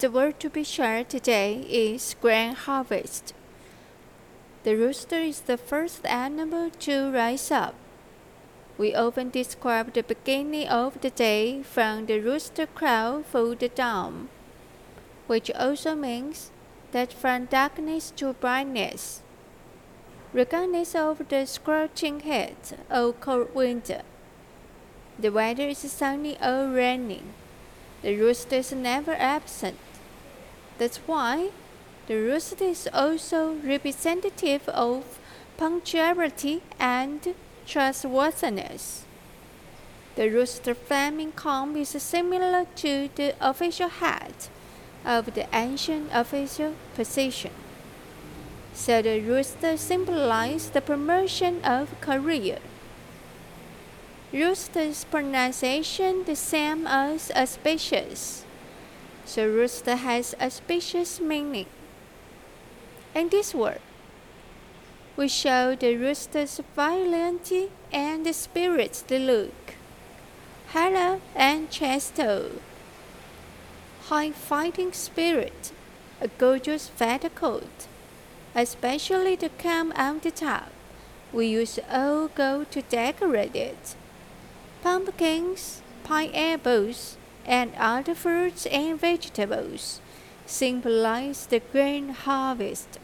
The word to be shared today is grand harvest. The rooster is the first animal to rise up. We often describe the beginning of the day from the rooster crow for the dawn, which also means that from darkness to brightness. Regardless of the scorching heat or cold winter, the weather is sunny or raining. The rooster is never absent. That's why the rooster is also representative of punctuality and trustworthiness. The rooster flaming comb is similar to the official hat of the ancient official position. So the rooster symbolizes the promotion of career. Rooster's pronunciation the same as auspicious. So rooster has auspicious meaning. In this word, we show the rooster's vitality and the spirit's look. Hello and Chesto. High fighting spirit, a gorgeous feather coat, especially the come on the top. We use old gold to decorate it. Pumpkins, pineapples, and other fruits and vegetables symbolize the grain harvest.